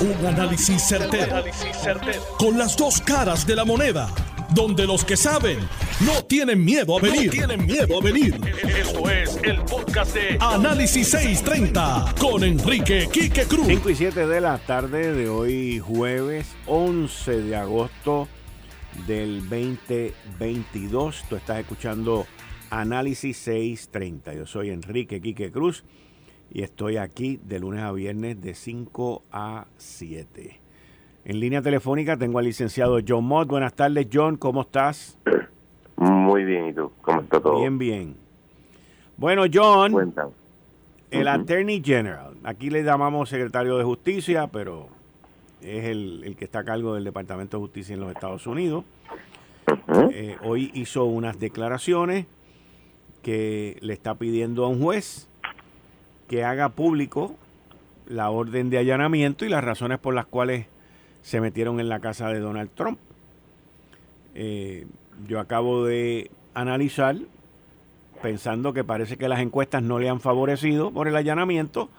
Un análisis certero, Con las dos caras de la moneda. Donde los que saben no tienen miedo a venir. tienen miedo a venir. Esto es el podcast de Análisis 630 con Enrique Quique Cruz. 5 y 7 de la tarde de hoy, jueves 11 de agosto del 2022. Tú estás escuchando Análisis 630. Yo soy Enrique Quique Cruz y estoy aquí de lunes a viernes de 5 a 7. En línea telefónica tengo al licenciado John Mott. Buenas tardes, John, ¿cómo estás? Muy bien, ¿y tú? ¿Cómo está todo? Bien, bien. Bueno, John, el Attorney General, aquí le llamamos secretario de Justicia, pero es el, que está a cargo del Departamento de Justicia en los Estados Unidos. Eh, hoy hizo unas declaraciones que le está pidiendo a un juez que haga público la orden de allanamiento y las razones por las cuales se metieron en la casa de Donald Trump. Eh, yo acabo de analizar, pensando que parece que las encuestas no le han favorecido por el allanamiento,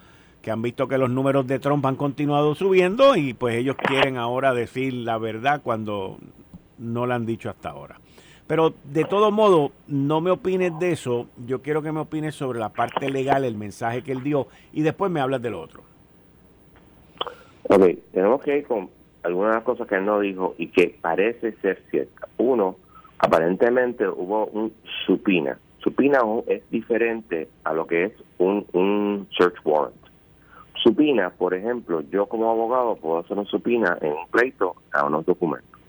que han visto que los números de Trump han continuado subiendo y pues ellos quieren ahora decir la verdad cuando no la han dicho hasta ahora. Pero de todo modo, no me opines de eso. Yo quiero que me opines sobre la parte legal, el mensaje que él dio, y después me hablas del otro. Ok, tenemos que ir con algunas de las cosas que él no dijo y que parece ser cierta. Uno, aparentemente hubo un supina. Supina es diferente a lo que es un, un search warrant. Supina, por ejemplo, yo como abogado puedo hacer un supina en un pleito a unos documentos,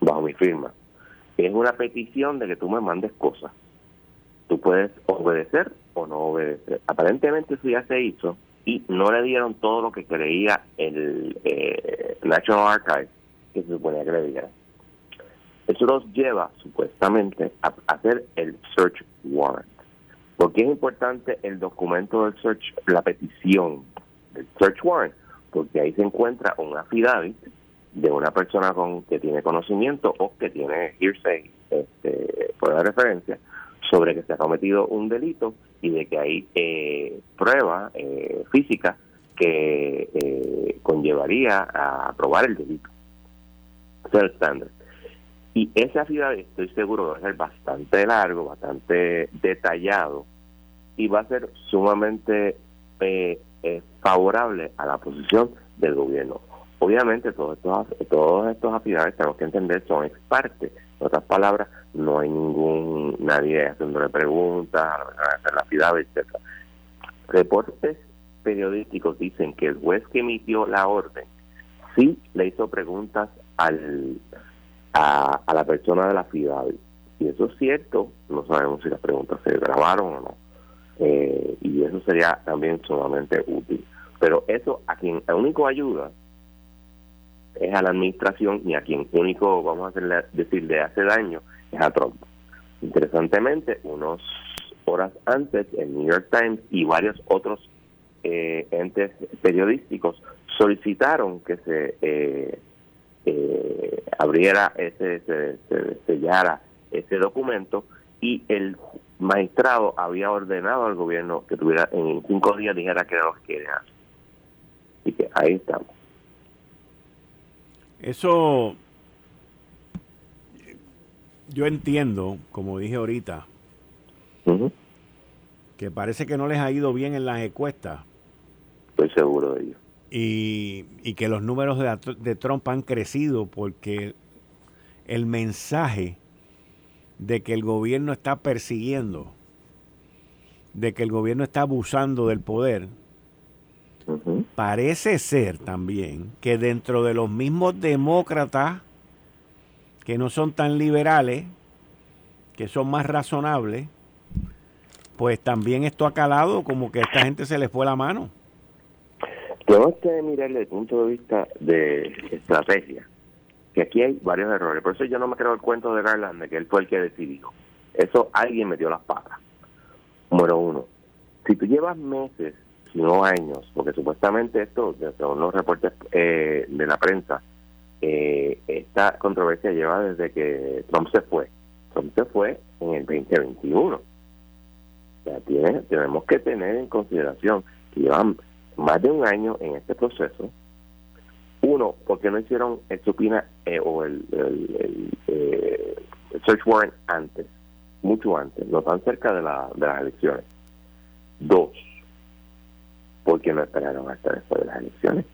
bajo mi firma es una petición de que tú me mandes cosas. Tú puedes obedecer o no obedecer. Aparentemente eso ya se hizo y no le dieron todo lo que creía el eh, National Archive que se suponía que le diera. Eso nos lleva supuestamente a hacer el search warrant. ¿Por qué es importante el documento del search, la petición del search warrant? Porque ahí se encuentra un affidavit de una persona con que tiene conocimiento o que tiene hearsay, este, de referencia, sobre que se ha cometido un delito y de que hay eh, prueba eh, física que eh, conllevaría a probar el delito. Ese es el estándar. Y esa ciudad estoy seguro va a ser bastante largo, bastante detallado y va a ser sumamente eh, favorable a la posición del gobierno. Obviamente todos estos, todos estos afiliados tenemos que entender son ex parte. En otras palabras, no hay ningún nadie haciéndole preguntas, a la afidavit, etcétera. Reportes periodísticos dicen que el juez que emitió la orden sí le hizo preguntas al a, la persona de la afidavit. Y eso es cierto, no sabemos si las preguntas se grabaron o no. Eh, y eso sería también sumamente útil. Pero eso a quien a único ayuda es a la administración y a quien único, vamos a hacerle, decir, le hace daño es a Trump. Interesantemente, unos horas antes, el New York Times y varios otros eh, entes periodísticos solicitaron que se eh, eh, abriera ese, se, sellara ese documento y el magistrado había ordenado al gobierno que tuviera en cinco días dijera que era lo que quería. Así que ahí estamos. Eso yo entiendo, como dije ahorita, que parece que no les ha ido bien en las encuestas. Estoy seguro de ello. Y, y que los números de, de Trump han crecido porque el mensaje de que el gobierno está persiguiendo, de que el gobierno está abusando del poder, Parece ser también que dentro de los mismos demócratas, que no son tan liberales, que son más razonables, pues también esto ha calado como que a esta gente se le fue la mano. Tenemos que mirar desde el punto de vista de estrategia, que aquí hay varios errores. Por eso yo no me creo el cuento de Garland que él fue el que decidió. Eso alguien metió las patas. Número uno, si tú llevas meses años, porque supuestamente esto, según los reportes eh, de la prensa, eh, esta controversia lleva desde que Trump se fue. Trump se fue en el 2021. O sea, tiene, tenemos que tener en consideración que llevan más de un año en este proceso. Uno, porque no hicieron el supina eh, o el, eh, el, search warrant antes, mucho antes, no tan cerca de, la, de las elecciones. Dos, porque no esperaron hasta después de las elecciones.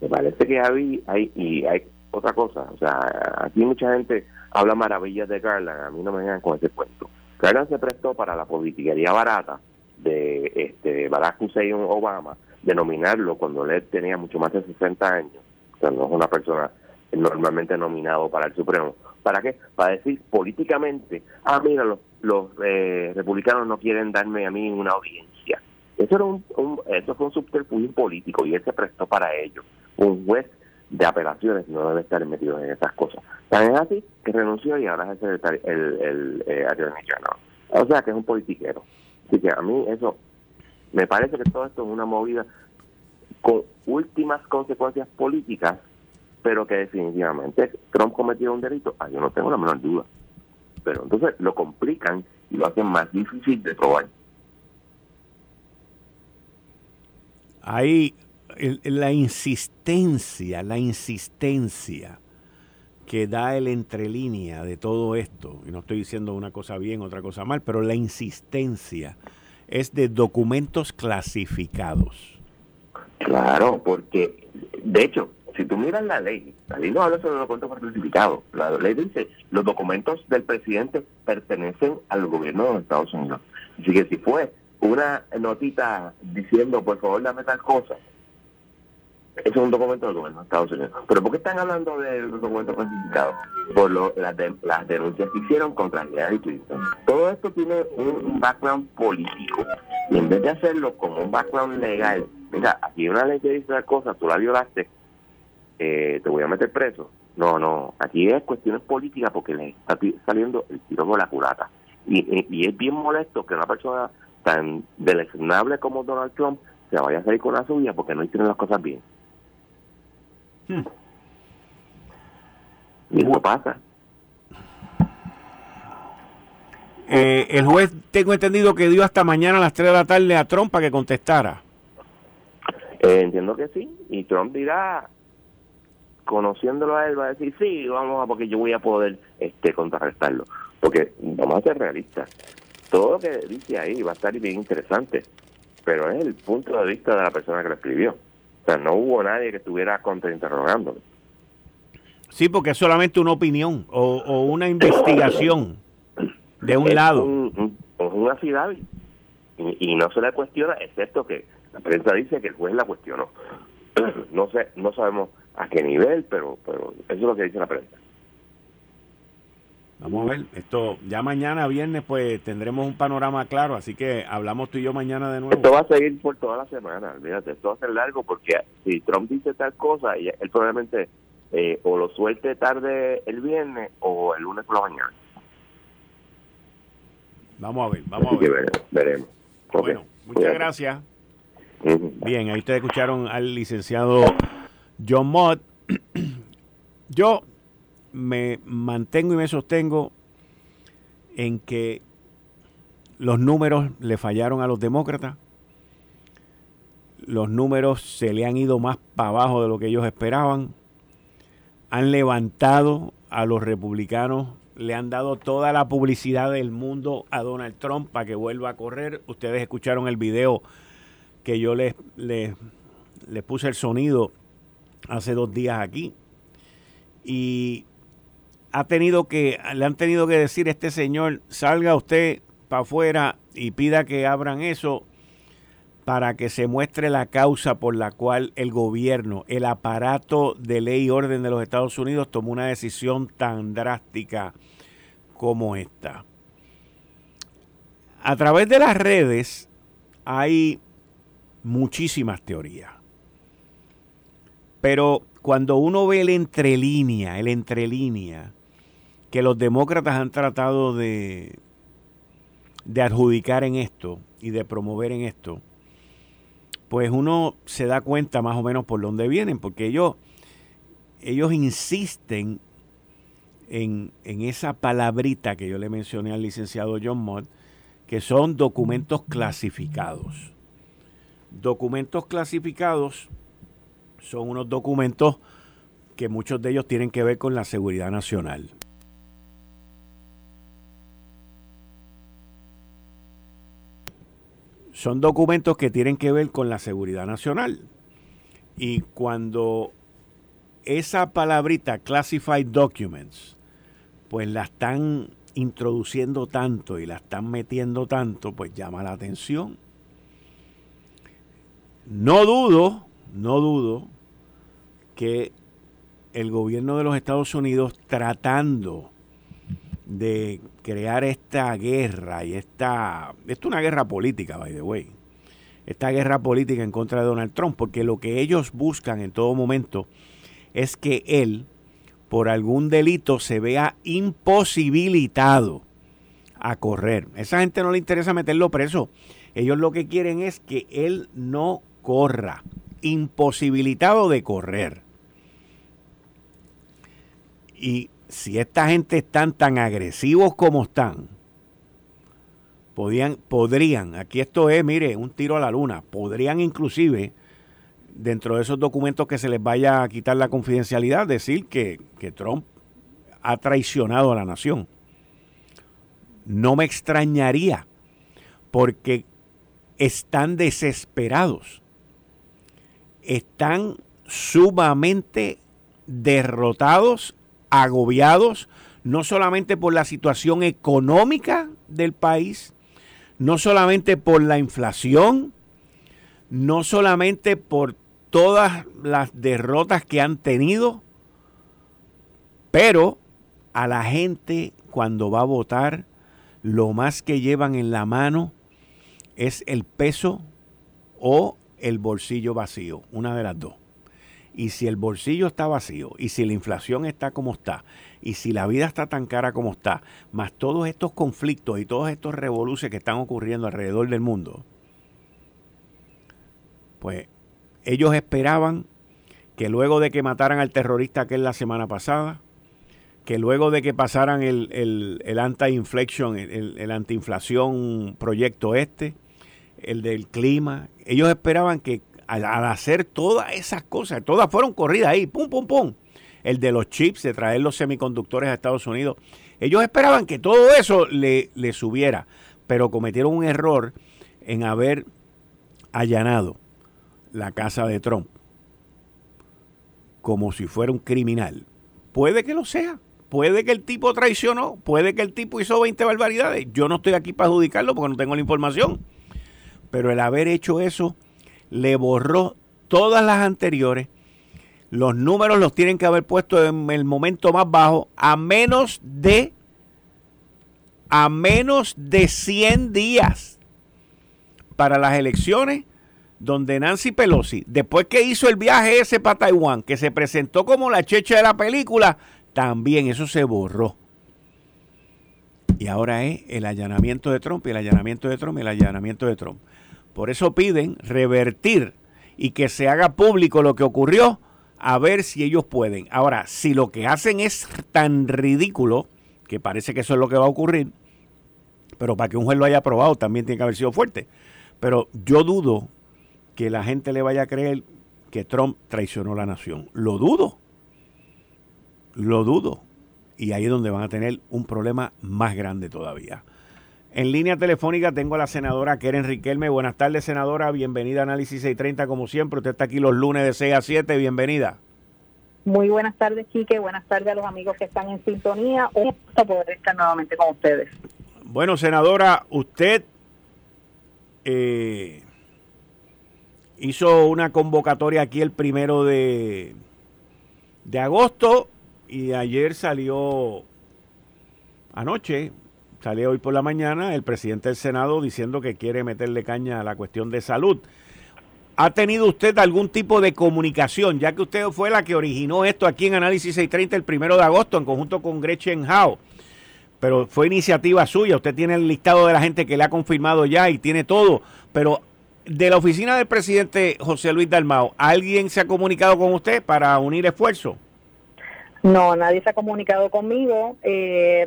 Me parece que hay, hay, y hay otra cosa, o sea, aquí mucha gente habla maravillas de Garland, a mí no me vengan con ese cuento. Garland se prestó para la politiquería barata de este Barack Hussein Obama, de nominarlo cuando él tenía mucho más de 60 años, o sea, no es una persona normalmente nominado para el Supremo. ¿Para qué? Para decir políticamente, ah, mira, los, los eh, republicanos no quieren darme a mí una audiencia. Eso, era un, eso fue un subterfugio político y él se prestó para ello un juez de apelaciones no debe estar metido en esas cosas. Tan es así que renunció y ahora es el, el, el, eh, O sea que es un politiquero. Así que a mí eso, me parece que todo esto es una movida con últimas consecuencias políticas, pero que definitivamente Trump cometió un delito. Ah, yo no tengo la menor duda. Pero entonces lo complican y lo hacen más difícil de probar. Ahí la insistencia, la insistencia que da el entrelínea de todo esto, y no estoy diciendo una cosa bien, otra cosa mal, pero la insistencia es de documentos clasificados. Claro, porque de hecho, si tú miras la ley, la ley no habla sobre los documentos clasificados, la ley dice los documentos del presidente pertenecen al gobierno de los Estados Unidos. Así que si fue una notita diciendo por favor dame tal cosa, es un documento del gobierno de Estados Unidos. Pero ¿por qué están hablando de los documentos clasificados? Por lo, las, las denuncias que hicieron contra Hillary Clinton. Todo esto tiene un, background político. Y en vez de hacerlo como un background legal, mira, aquí hay una ley que dice tal cosa, tú la violaste, eh, te voy a meter preso. No, no, aquí es cuestiones políticas porque le está saliendo el tiro con la curata. Y, y, es bien molesto que una persona tan deleznable como Donald Trump se vaya a salir con la suya porque no hicieron las cosas bien. Hmm. Y eso pasa. Eh, el juez, tengo entendido que dio hasta mañana a las 3 de la tarde a Trump para que contestara. Eh, entiendo que sí. Y Trump dirá, conociéndolo a él, va a decir, sí, vamos a, porque yo voy a poder este contrarrestarlo. Porque vamos a ser realistas. Todo lo que dice ahí va a estar bien interesante, pero es el punto de vista de la persona que lo escribió. O sea, no hubo nadie que estuviera contrainterrogándolo. Sí, porque es solamente una opinión o, una investigación de un lado. Un, un, una ciudad y, no se le cuestiona, excepto que la prensa dice que el juez la cuestionó. No sé, no sabemos a qué nivel, pero, pero eso es lo que dice la prensa. Vamos a ver, esto ya mañana viernes pues tendremos un panorama claro, así que hablamos tú y yo mañana de nuevo. Esto va a seguir por toda la semana, olvídate, esto va a ser largo porque si Trump dice tal cosa, él probablemente eh, o lo suelte tarde el viernes o el lunes por la mañana. Vamos a ver, vamos a ver. veremos. Bueno, muchas gracias. Bien, ahí ustedes escucharon al licenciado John Mott. yo me mantengo y me sostengo en que los números le fallaron a los demócratas, los números se le han ido más para abajo de lo que ellos esperaban, han levantado a los republicanos, le han dado toda la publicidad del mundo a Donald Trump para que vuelva a correr. Ustedes escucharon el video que yo les, les, les puse el sonido hace dos días aquí. Y ha tenido que, le han tenido que decir a este señor, salga usted para afuera y pida que abran eso para que se muestre la causa por la cual el gobierno, el aparato de ley y orden de los Estados Unidos tomó una decisión tan drástica como esta. A través de las redes hay muchísimas teorías. Pero cuando uno ve el entrelínea, el entrelínea, que los demócratas han tratado de, de adjudicar en esto y de promover en esto, pues uno se da cuenta más o menos por dónde vienen, porque ellos, ellos insisten en, en esa palabrita que yo le mencioné al licenciado John Mott, que son documentos clasificados. Documentos clasificados son unos documentos que muchos de ellos tienen que ver con la seguridad nacional. Son documentos que tienen que ver con la seguridad nacional. Y cuando esa palabrita classified documents, pues la están introduciendo tanto y la están metiendo tanto, pues llama la atención. No dudo, no dudo que el gobierno de los Estados Unidos tratando de crear esta guerra y esta, esto es una guerra política, by the way, esta guerra política en contra de Donald Trump, porque lo que ellos buscan en todo momento es que él, por algún delito, se vea imposibilitado a correr. esa gente no le interesa meterlo preso. Ellos lo que quieren es que él no corra, imposibilitado de correr. Y si esta gente están tan agresivos como están, podían, podrían, aquí esto es, mire, un tiro a la luna, podrían inclusive, dentro de esos documentos que se les vaya a quitar la confidencialidad, decir que, que Trump ha traicionado a la nación. No me extrañaría, porque están desesperados, están sumamente derrotados agobiados no solamente por la situación económica del país, no solamente por la inflación, no solamente por todas las derrotas que han tenido, pero a la gente cuando va a votar, lo más que llevan en la mano es el peso o el bolsillo vacío, una de las dos. Y si el bolsillo está vacío, y si la inflación está como está, y si la vida está tan cara como está, más todos estos conflictos y todos estos revoluciones que están ocurriendo alrededor del mundo, pues ellos esperaban que luego de que mataran al terrorista aquel la semana pasada, que luego de que pasaran el, el, el anti-inflection, el, el anti-inflación proyecto este, el del clima, ellos esperaban que al, hacer todas esas cosas, todas fueron corridas ahí, pum, pum, pum. El de los chips, de traer los semiconductores a Estados Unidos. Ellos esperaban que todo eso le, le subiera, pero cometieron un error en haber allanado la casa de Trump como si fuera un criminal. Puede que lo sea, puede que el tipo traicionó, puede que el tipo hizo 20 barbaridades. Yo no estoy aquí para adjudicarlo porque no tengo la información. Pero el haber hecho eso le borró todas las anteriores. Los números los tienen que haber puesto en el momento más bajo, a menos de a menos de 100 días para las elecciones donde Nancy Pelosi, después que hizo el viaje ese para Taiwán, que se presentó como la checha de la película, también eso se borró. Y ahora es el allanamiento de Trump, y el allanamiento de Trump, y el allanamiento de Trump. Por eso piden revertir y que se haga público lo que ocurrió, a ver si ellos pueden. Ahora, si lo que hacen es tan ridículo, que parece que eso es lo que va a ocurrir, pero para que un juez lo haya aprobado también tiene que haber sido fuerte. Pero yo dudo que la gente le vaya a creer que Trump traicionó la nación. Lo dudo. Lo dudo. Y ahí es donde van a tener un problema más grande todavía. En línea telefónica tengo a la senadora Keren Riquelme. Buenas tardes, senadora. Bienvenida a Análisis 630, como siempre. Usted está aquí los lunes de 6 a 7. Bienvenida. Muy buenas tardes, Chique. Buenas tardes a los amigos que están en sintonía. Un gusto poder estar nuevamente con ustedes. Bueno, senadora, usted eh, hizo una convocatoria aquí el primero de, de agosto y ayer salió anoche Sale hoy por la mañana el presidente del Senado diciendo que quiere meterle caña a la cuestión de salud. ¿Ha tenido usted algún tipo de comunicación, ya que usted fue la que originó esto aquí en Análisis 630 el primero de agosto en conjunto con Gretchen Howe? Pero fue iniciativa suya, usted tiene el listado de la gente que le ha confirmado ya y tiene todo, pero de la oficina del presidente José Luis Dalmao, ¿alguien se ha comunicado con usted para unir esfuerzos? No, nadie se ha comunicado conmigo. Eh,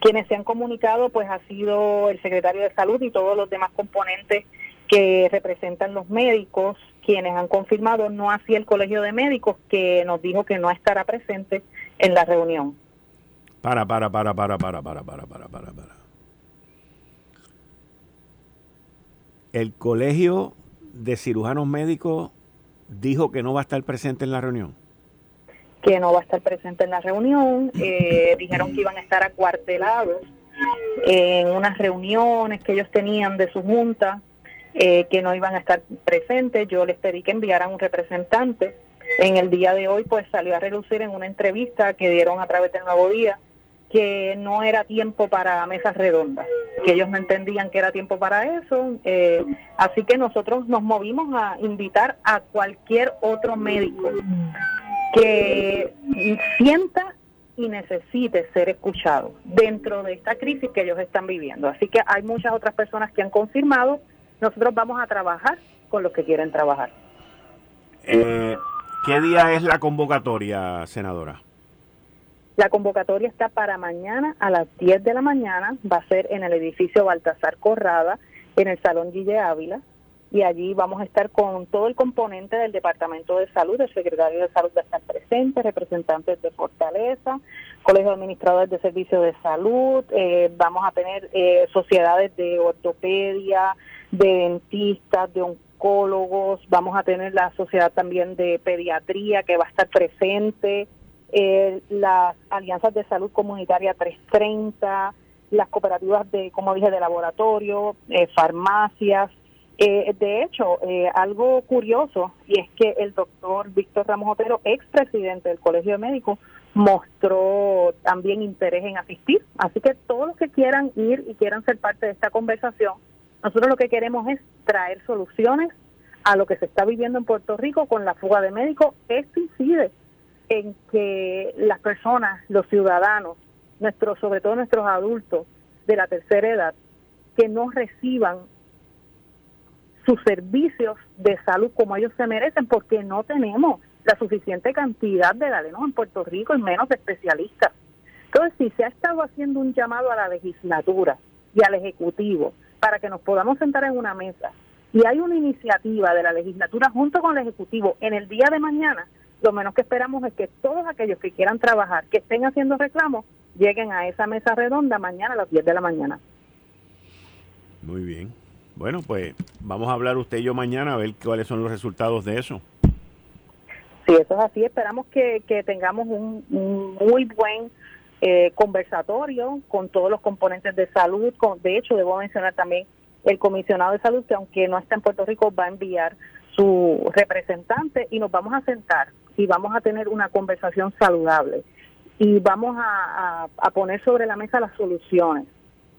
quienes se han comunicado pues ha sido el secretario de salud y todos los demás componentes que representan los médicos, quienes han confirmado, no así el colegio de médicos que nos dijo que no estará presente en la reunión. Para, para, para, para, para, para, para, para, para, para. El colegio de cirujanos médicos dijo que no va a estar presente en la reunión que no va a estar presente en la reunión. Eh, dijeron que iban a estar acuartelados en unas reuniones que ellos tenían de su junta, eh, que no iban a estar presentes. Yo les pedí que enviaran un representante. En el día de hoy, pues salió a relucir en una entrevista que dieron a través del Nuevo Día que no era tiempo para mesas redondas, que ellos no entendían que era tiempo para eso. Eh, así que nosotros nos movimos a invitar a cualquier otro médico que sienta y necesite ser escuchado dentro de esta crisis que ellos están viviendo. Así que hay muchas otras personas que han confirmado, nosotros vamos a trabajar con los que quieren trabajar. Eh, ¿Qué día es la convocatoria, senadora? La convocatoria está para mañana a las 10 de la mañana, va a ser en el edificio Baltasar Corrada, en el Salón Guille Ávila y allí vamos a estar con todo el componente del Departamento de Salud, el secretario de Salud va a estar presente, representantes de Fortaleza, Colegio de Administradores de Servicios de Salud, eh, vamos a tener eh, sociedades de ortopedia, de dentistas, de oncólogos, vamos a tener la sociedad también de pediatría que va a estar presente, eh, las alianzas de salud comunitaria 330, las cooperativas de, como dije, de laboratorio, farmacias, eh, de hecho, eh, algo curioso, y es que el doctor Víctor Ramos Otero, expresidente del Colegio de Médicos, mostró también interés en asistir. Así que todos los que quieran ir y quieran ser parte de esta conversación, nosotros lo que queremos es traer soluciones a lo que se está viviendo en Puerto Rico con la fuga de médicos. Esto incide en que las personas, los ciudadanos, nuestros, sobre todo nuestros adultos de la tercera edad, que no reciban sus servicios de salud como ellos se merecen porque no tenemos la suficiente cantidad de galenos en Puerto Rico y menos especialistas. Entonces, si se ha estado haciendo un llamado a la legislatura y al Ejecutivo para que nos podamos sentar en una mesa y hay una iniciativa de la legislatura junto con el Ejecutivo en el día de mañana, lo menos que esperamos es que todos aquellos que quieran trabajar, que estén haciendo reclamos, lleguen a esa mesa redonda mañana a las 10 de la mañana. Muy bien. Bueno, pues vamos a hablar usted y yo mañana a ver cuáles son los resultados de eso. Sí, eso es así. Esperamos que, tengamos un, muy buen eh, conversatorio con todos los componentes de salud. Con, de hecho, debo mencionar también el comisionado de salud, que aunque no está en Puerto Rico, va a enviar su representante y nos vamos a sentar y vamos a tener una conversación saludable y vamos a poner sobre la mesa las soluciones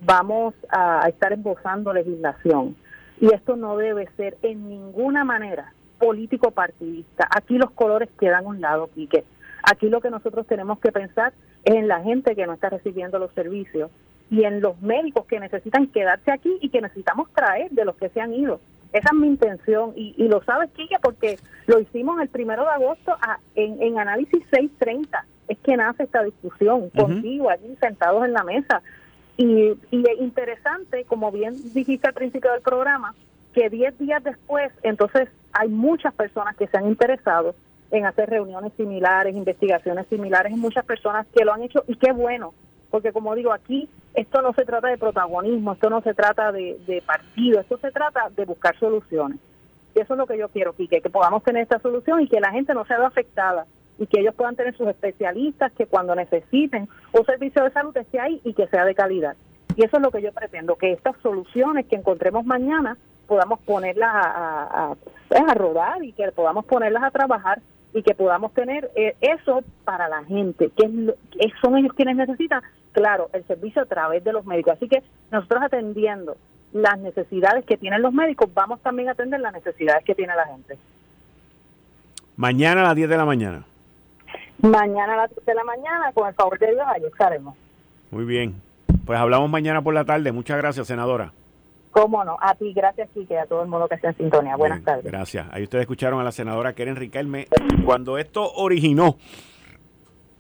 vamos a estar embozando legislación. Y esto no debe ser en ninguna manera político partidista. Aquí los colores quedan a un lado, Quique. Aquí lo que nosotros tenemos que pensar es en la gente que no está recibiendo los servicios y en los médicos que necesitan quedarse aquí y que necesitamos traer de los que se han ido. Esa es mi intención y, lo sabes, Quique, porque lo hicimos el primero de agosto en, en Análisis 630. Es que nace esta discusión contigo allí sentados en la mesa y, y interesante, como bien dijiste al principio del programa, que 10 días después, entonces hay muchas personas que se han interesado en hacer reuniones similares, investigaciones similares, muchas personas que lo han hecho y qué bueno, porque como digo, aquí esto no se trata de protagonismo, esto no se trata de, de partido, esto se trata de buscar soluciones. Y eso es lo que yo quiero, Quique, que podamos tener esta solución y que la gente no sea afectada y que ellos puedan tener sus especialistas que cuando necesiten un servicio de salud esté ahí y que sea de calidad. Y eso es lo que yo pretendo, que estas soluciones que encontremos mañana podamos ponerlas a, a, pues, rodar y que podamos ponerlas a trabajar y que podamos tener eh, eso para la gente, que, son ellos quienes necesitan, claro, el servicio a través de los médicos. Así que nosotros atendiendo las necesidades que tienen los médicos, vamos también a atender las necesidades que tiene la gente. Mañana a las 10 de la mañana. Mañana a las 3 de la mañana, con el favor de Dios, ahí estaremos. Muy bien. Pues hablamos mañana por la tarde. Muchas gracias, senadora. Cómo no, a ti, gracias, Quique, a todo el mundo que está en sintonía. Buenas tardes. Gracias. Ahí ustedes escucharon a la senadora Keren Riquelme. Cuando esto originó,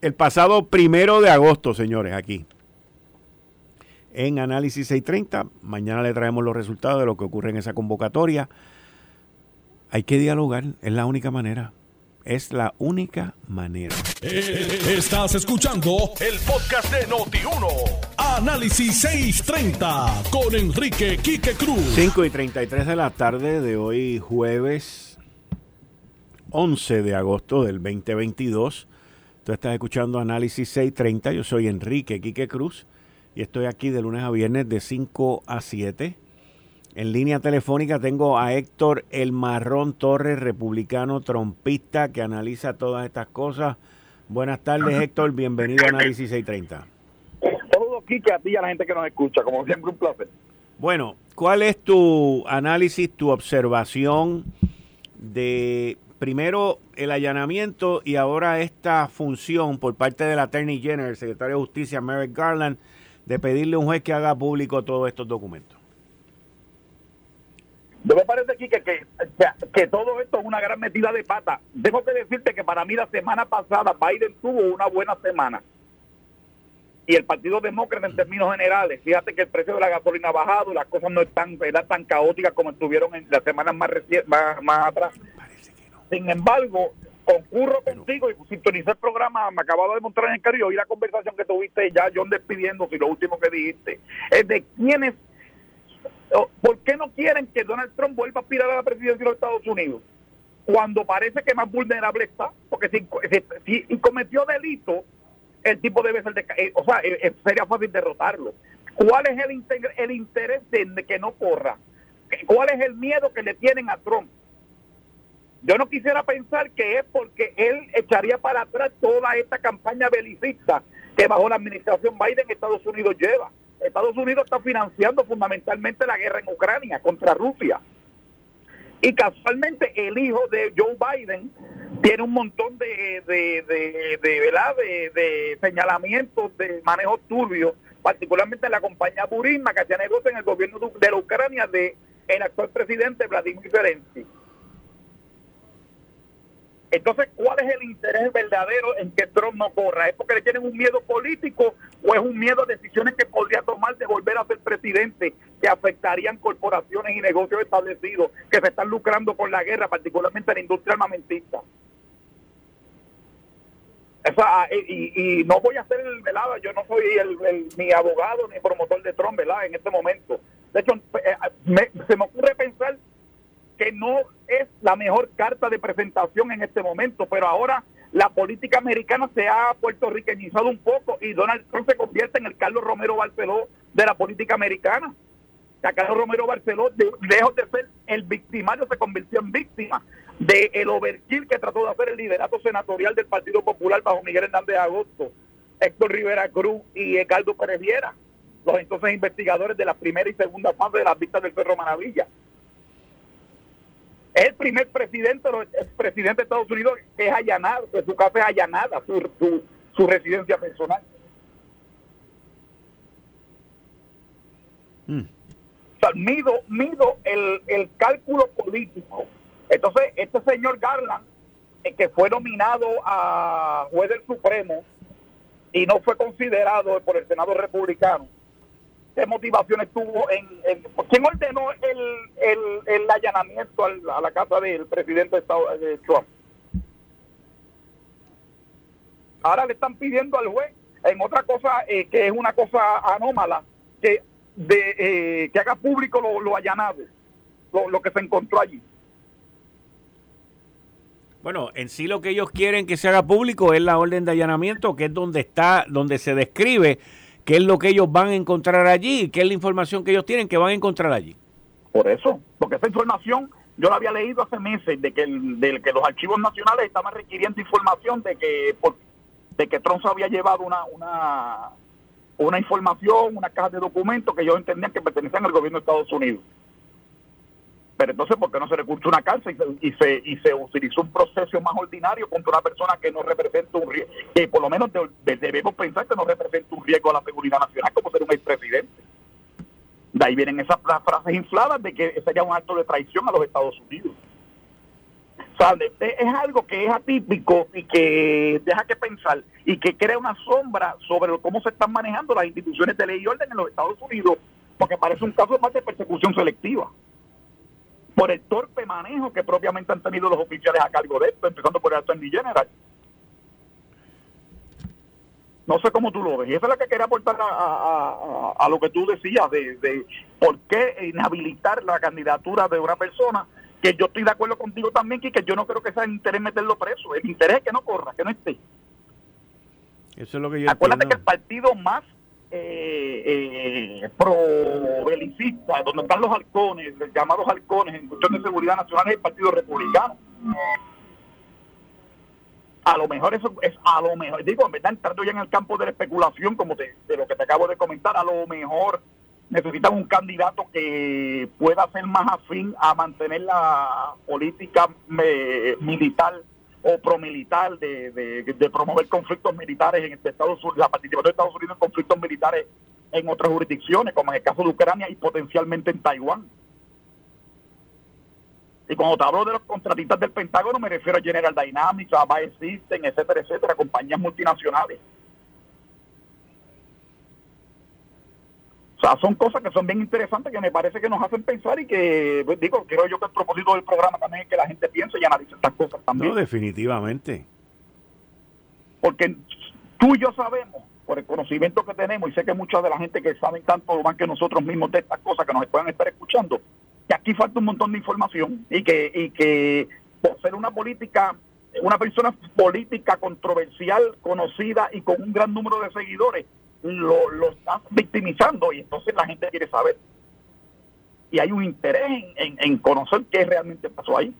el pasado primero de agosto, señores, aquí, en Análisis 630. Mañana le traemos los resultados de lo que ocurre en esa convocatoria. Hay que dialogar, es la única manera. Es la única manera. Eh, estás escuchando el podcast de Noti1. Análisis 630 con Enrique Quique Cruz. 5 y 33 de la tarde de hoy, jueves 11 de agosto del 2022. Tú estás escuchando Análisis 630. Yo soy Enrique Quique Cruz y estoy aquí de lunes a viernes de 5 a 7 en línea telefónica tengo a Héctor El Marrón Torres, republicano trompista, que analiza todas estas cosas. Buenas tardes, Héctor. Bienvenido a Análisis 630. Saludos, Kike, a ti y a la gente que nos escucha. Como siempre, un placer. Bueno, ¿cuál es tu análisis, tu observación de primero el allanamiento y ahora esta función por parte del Attorney General, el secretario de Justicia, Merrick Garland, de pedirle a un juez que haga público todos estos documentos? Me parece aquí que, que, que, todo esto es una gran metida de pata. Tengo que decirte que para mí la semana pasada Biden tuvo una buena semana. Y el Partido Demócrata en términos generales, fíjate que el precio de la gasolina ha bajado, las cosas no están tan caóticas como estuvieron en las semanas más, más, más atrás. Sin embargo, concurro contigo y sintonicé el programa, me acababa de mostrar en el carro y la conversación que tuviste ya, John despidiéndose y lo último que dijiste, es de quiénes ¿Por qué no quieren que Donald Trump vuelva a aspirar a la presidencia de los Estados Unidos? Cuando parece que más vulnerable está, porque si, cometió delito, el tipo debe ser, de, eh, o sea, eh, eh, sería fácil derrotarlo. ¿Cuál es el, el interés de que no corra? ¿Cuál es el miedo que le tienen a Trump? Yo no quisiera pensar que es porque él echaría para atrás toda esta campaña belicista que bajo la administración Biden Estados Unidos lleva. Estados Unidos está financiando fundamentalmente la guerra en Ucrania contra Rusia. Y casualmente el hijo de Joe Biden tiene un montón de, de, de, de, de señalamientos de manejo turbio, particularmente en la compañía Burisma, que hacía negocio en el gobierno de la Ucrania de el actual presidente Vladimir Zelensky. Entonces, ¿cuál es el interés verdadero en que Trump no corra? ¿Es porque le tienen un miedo político o es un miedo a decisiones que podría tomar de volver a ser presidente que afectarían corporaciones y negocios establecidos que se están lucrando con la guerra, particularmente la industria armamentista? Ah, y, no voy a ser el velado, yo no soy el, ni abogado ni promotor de Trump, ¿verdad? En este momento. De hecho, eh, se me ocurre pensar que no es la mejor carta de presentación en este momento, pero ahora la política americana se ha puertorriqueñizado un poco y Donald Trump se convierte en el Carlos Romero Barceló de la política americana. Carlos Romero Barceló, lejos de ser el victimario, se convirtió en víctima del el overkill que trató de hacer el liderato senatorial del Partido Popular bajo Miguel Hernández Agosto, Héctor Rivera Cruz y Ricardo Pérez Viera, los entonces investigadores de la primera y segunda fase de las vistas del Cerro Maravilla. Es el primer presidente, el presidente de Estados Unidos que es allanado, que su casa es allanada, su, su, residencia personal. Mm. O sea, mido, mido el, el cálculo político. Entonces, este señor Garland, eh, que fue nominado a juez del Supremo y no fue considerado por el Senado republicano, qué motivaciones tuvo en, quién ordenó el, el, allanamiento a la casa del presidente de, Estado, de Trump ahora le están pidiendo al juez en otra cosa eh, que es una cosa anómala que de eh, que haga público lo, lo allanado lo, lo que se encontró allí. Bueno, en sí lo que ellos quieren que se haga público es la orden de allanamiento, que es donde está, donde se describe qué es lo que ellos van a encontrar allí, qué es la información que ellos tienen que van a encontrar allí. Por eso, porque esa información yo la había leído hace meses de que, los archivos nacionales estaban requiriendo información de que que Trump había llevado una, una, una información, una caja de documentos que ellos entendían que pertenecían al gobierno de Estados Unidos. Pero entonces, ¿por qué no se recurrió una cárcel y se, y se, utilizó un proceso más ordinario contra una persona que no representa un riesgo, que por lo menos debemos pensar que no representa un riesgo a la seguridad nacional como ser un expresidente? De ahí vienen esas frases infladas de que sería un acto de traición a los Estados Unidos. es algo que es atípico y que deja que pensar y que crea una sombra sobre cómo se están manejando las instituciones de ley y orden en los Estados Unidos, porque parece un caso más de persecución selectiva por el torpe manejo que propiamente han tenido los oficiales a cargo de esto, empezando por el Attorney General. No sé cómo tú lo ves. Y eso es lo que quería aportar a, lo que tú decías de, de por qué inhabilitar la candidatura de una persona que yo estoy de acuerdo contigo también, que yo no creo que sea el interés meterlo preso. El interés es que no corra, que no esté. Eso es lo que yo Acuérdate que el partido más eh, eh, pro-belicista, donde están los halcones, llamados halcones en cuestión de seguridad nacional, es el Partido Republicano. A lo mejor eso es a lo mejor, digo, en verdad, entrando ya en el campo de la especulación, como de lo que te acabo de comentar, a lo mejor necesitan un candidato que pueda ser más afín a mantener la política militar o promilitar de, de, promover conflictos militares en Estados Unidos, la participación de Estados Unidos en conflictos militares en otras jurisdicciones, como en el caso de Ucrania y potencialmente en Taiwán. Y cuando te hablo de los contratistas del Pentágono, me refiero a General Dynamics, a Bayer System, etcétera, etcétera, compañías multinacionales. O sea, son cosas que son bien interesantes que me parece que nos hacen pensar y que, pues, digo, creo yo que el propósito del programa también es que la gente piense y analice estas cosas también. No, definitivamente. Porque tú y yo sabemos, por el conocimiento que tenemos, y sé que mucha de la gente que saben tanto más que nosotros mismos de estas cosas que nos puedan estar escuchando, que aquí falta un montón de información y que, y que por ser una política, una persona política controversial, conocida y con un gran número de seguidores, lo, lo están victimizando y entonces la gente quiere saber. Y hay un interés en, en, conocer qué realmente pasó ahí.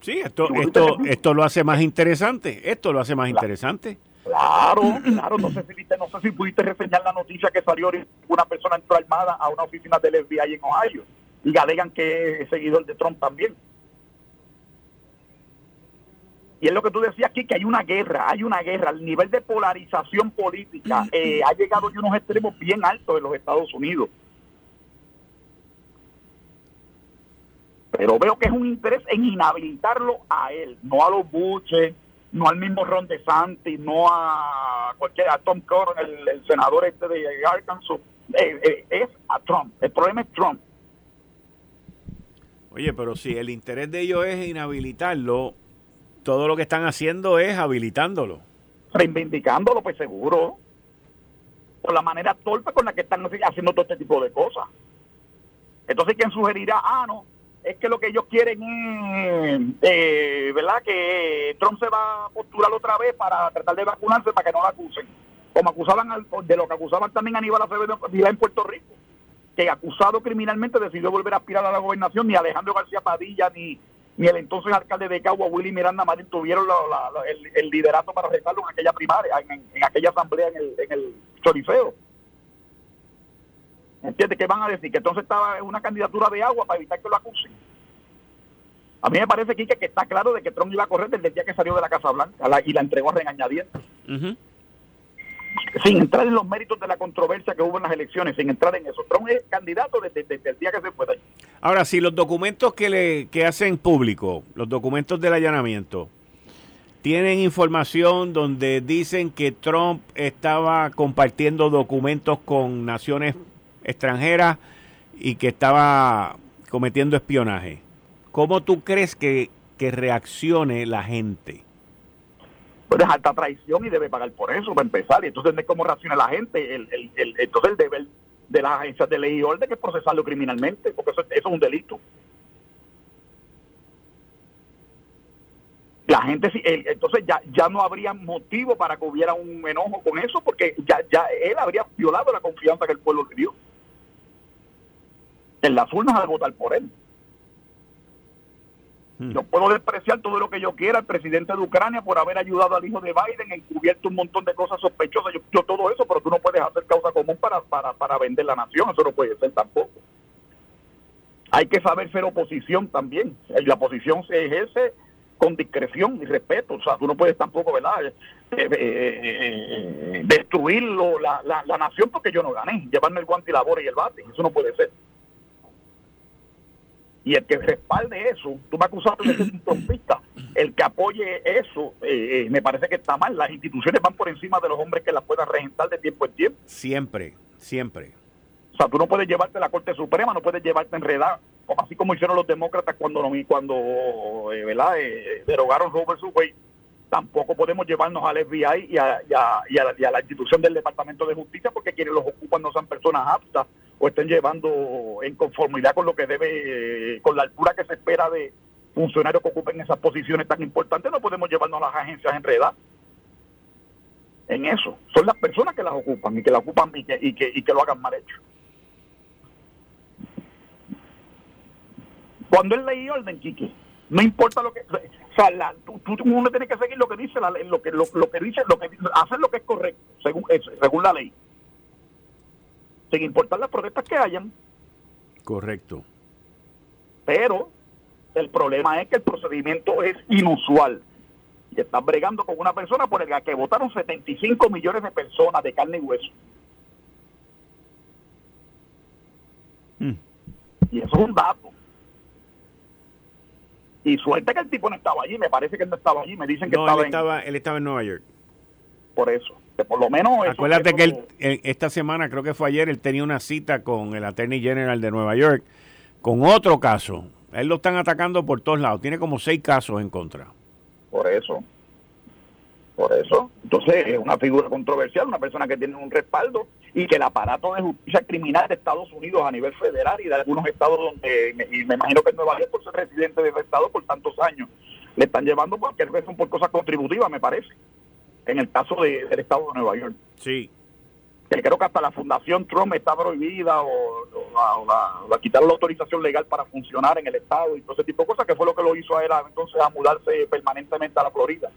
Sí, esto, esto, esto lo hace más interesante. Esto lo hace más interesante. Claro, claro. No sé, si viste, no sé si pudiste reseñar la noticia que salió una persona entró armada a una oficina del FBI en Ohio y alegan que es seguidor de Trump también. Y es lo que tú decías aquí, que hay una guerra, hay una guerra. El nivel de polarización política eh, ha llegado a unos extremos bien altos en los Estados Unidos. Pero veo que es un interés en inhabilitarlo a él, no a los buches, no al mismo Ron DeSantis, no a cualquier, a Tom Corden, el, senador este de Arkansas. Eh, eh, es a Trump. El problema es Trump. Oye, pero si el interés de ellos es inhabilitarlo, todo lo que están haciendo es habilitándolo. Reivindicándolo, pues seguro. Por la manera torpe con la que están haciendo todo este tipo de cosas. Entonces, ¿quién sugerirá? Ah, no, es que lo que ellos quieren es, eh, ¿verdad? Que Trump se va a postular otra vez para tratar de vacunarse para que no lo acusen. Como acusaban de lo que acusaban también a Aníbal Acevedo en Puerto Rico, que acusado criminalmente decidió volver a aspirar a la gobernación, ni Alejandro García Padilla, ni ni el entonces alcalde de Cagua, Willy Miranda Marín, tuvieron el, liderato para rezarlo en aquella primaria, en, aquella asamblea en el, en el Chorifeo. ¿Entiendes? ¿Qué van a decir? Que entonces estaba una candidatura de agua para evitar que lo acusen. A mí me parece, Quique, que está claro de que Trump iba a correr desde el día que salió de la Casa Blanca y la entregó a regañadientes sin entrar en los méritos de la controversia que hubo en las elecciones, sin entrar en eso. Trump es candidato desde, el día que se fue Ahora, si los documentos que, le, que hacen público, los documentos del allanamiento, tienen información donde dicen que Trump estaba compartiendo documentos con naciones extranjeras y que estaba cometiendo espionaje. ¿Cómo tú crees que, que reaccione la gente? Es alta traición y debe pagar por eso, para empezar. Y entonces, ¿cómo reacciona la gente? El, entonces, el deber de las agencias de ley y orden es procesarlo criminalmente, porque eso, es un delito. La gente, entonces ya, ya no habría motivo para que hubiera un enojo con eso, porque ya, ya él habría violado la confianza que el pueblo le dio en las urnas al votar por él. Yo puedo despreciar todo lo que yo quiera al presidente de Ucrania por haber ayudado al hijo de Biden, encubierto un montón de cosas sospechosas, yo, todo eso, pero tú no puedes hacer causa común para, para, para vender la nación, eso no puede ser tampoco. Hay que saber ser oposición también, la oposición se ejerce con discreción y respeto, o sea, tú no puedes tampoco, ¿verdad?, eh, eh, eh, destruir la, la, la, nación porque yo no gané, llevarme el guante y la y el bate, eso no puede ser. Y el que respalde eso, tú me acusas de ser un trompista, el que apoye eso, eh, eh, me parece que está mal. Las instituciones van por encima de los hombres que las puedan regentar de tiempo en tiempo. Siempre, siempre. O sea, tú no puedes llevarte a la Corte Suprema, no puedes llevarte enredar, como así como hicieron los demócratas cuando, cuando eh, ¿verdad? derogaron Robert Wade tampoco podemos llevarnos al FBI y a, la, institución del Departamento de Justicia porque quienes los ocupan no sean personas aptas o estén llevando en conformidad con lo que debe, con la altura que se espera de funcionarios que ocupen esas posiciones tan importantes, no podemos llevarnos a las agencias enredadas en eso. Son las personas que las ocupan y que las ocupan y que, y que, lo hagan mal hecho. Cuando él ley orden, Quique, no importa lo que o sea, la, tú, uno tiene que seguir lo que dice la lo que lo, que dice, lo que hacer lo que es correcto, según según la ley. Sin importar las protestas que hayan. Correcto. Pero el problema es que el procedimiento es inusual. Y están bregando con una persona por la que votaron 75 millones de personas de carne y hueso. Mm. Y eso es un dato. Y suerte que el tipo no estaba allí, me parece que él no estaba allí, me dicen que estaba, él estaba Él estaba en Nueva York. Por eso, que por lo menos... Acuérdate que él, esta semana, creo que fue ayer, él tenía una cita con el Attorney General de Nueva York con otro caso. Él lo están atacando por todos lados, tiene como seis casos en contra. Por eso. Por eso. Entonces, es una figura controversial, una persona que tiene un respaldo y que el aparato de justicia criminal de Estados Unidos a nivel federal y de algunos estados donde, y me imagino que en Nueva York por ser residente de ese estado por tantos años, le están llevando porque son por cosas contributivas, me parece. En el caso de, del estado de Nueva York. Sí. Que creo que hasta la Fundación Trump está prohibida o, o, la, quitar la autorización legal para funcionar en el estado y todo ese tipo de cosas, que fue lo que lo hizo a él entonces a mudarse permanentemente a la Florida.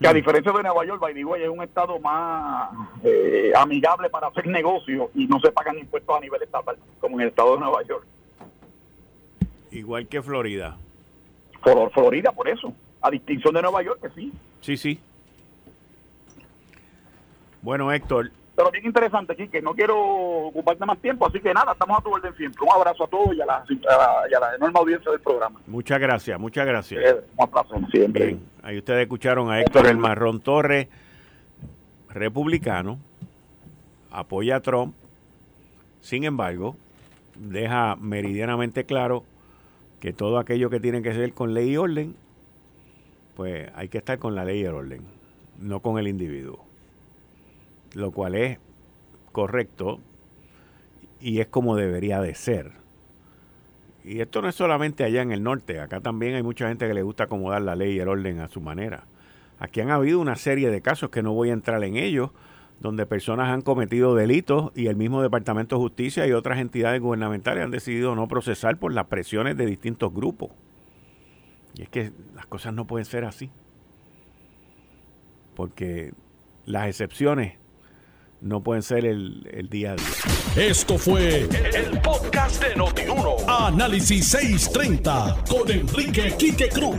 que a diferencia de Nueva York, Way es un estado más eh, amigable para hacer negocios y no se pagan impuestos a nivel estatal, como en el estado de Nueva York. Igual que Florida. Florida, por eso. A distinción de Nueva York, que sí. Sí, sí. Bueno, Héctor, pero bien interesante, aquí, que no quiero ocuparte más tiempo, así que nada, estamos a tu orden siempre. Un abrazo a todos y a la, enorme audiencia del programa. Muchas gracias, muchas gracias. Eh, un abrazo siempre. Bien, ahí ustedes escucharon a Héctor El Marrón Torres, republicano, apoya a Trump, sin embargo, deja meridianamente claro que todo aquello que tiene que ser con ley y orden, pues hay que estar con la ley y el orden, no con el individuo lo cual es correcto y es como debería de ser. Y esto no es solamente allá en el norte, acá también hay mucha gente que le gusta acomodar la ley y el orden a su manera. Aquí han habido una serie de casos que no voy a entrar en ellos, donde personas han cometido delitos y el mismo Departamento de Justicia y otras entidades gubernamentales han decidido no procesar por las presiones de distintos grupos. Y es que las cosas no pueden ser así. Porque las excepciones no pueden ser el, día a día. Esto fue el, podcast de Notiuno. Análisis 630 con Enrique Quique Cruz.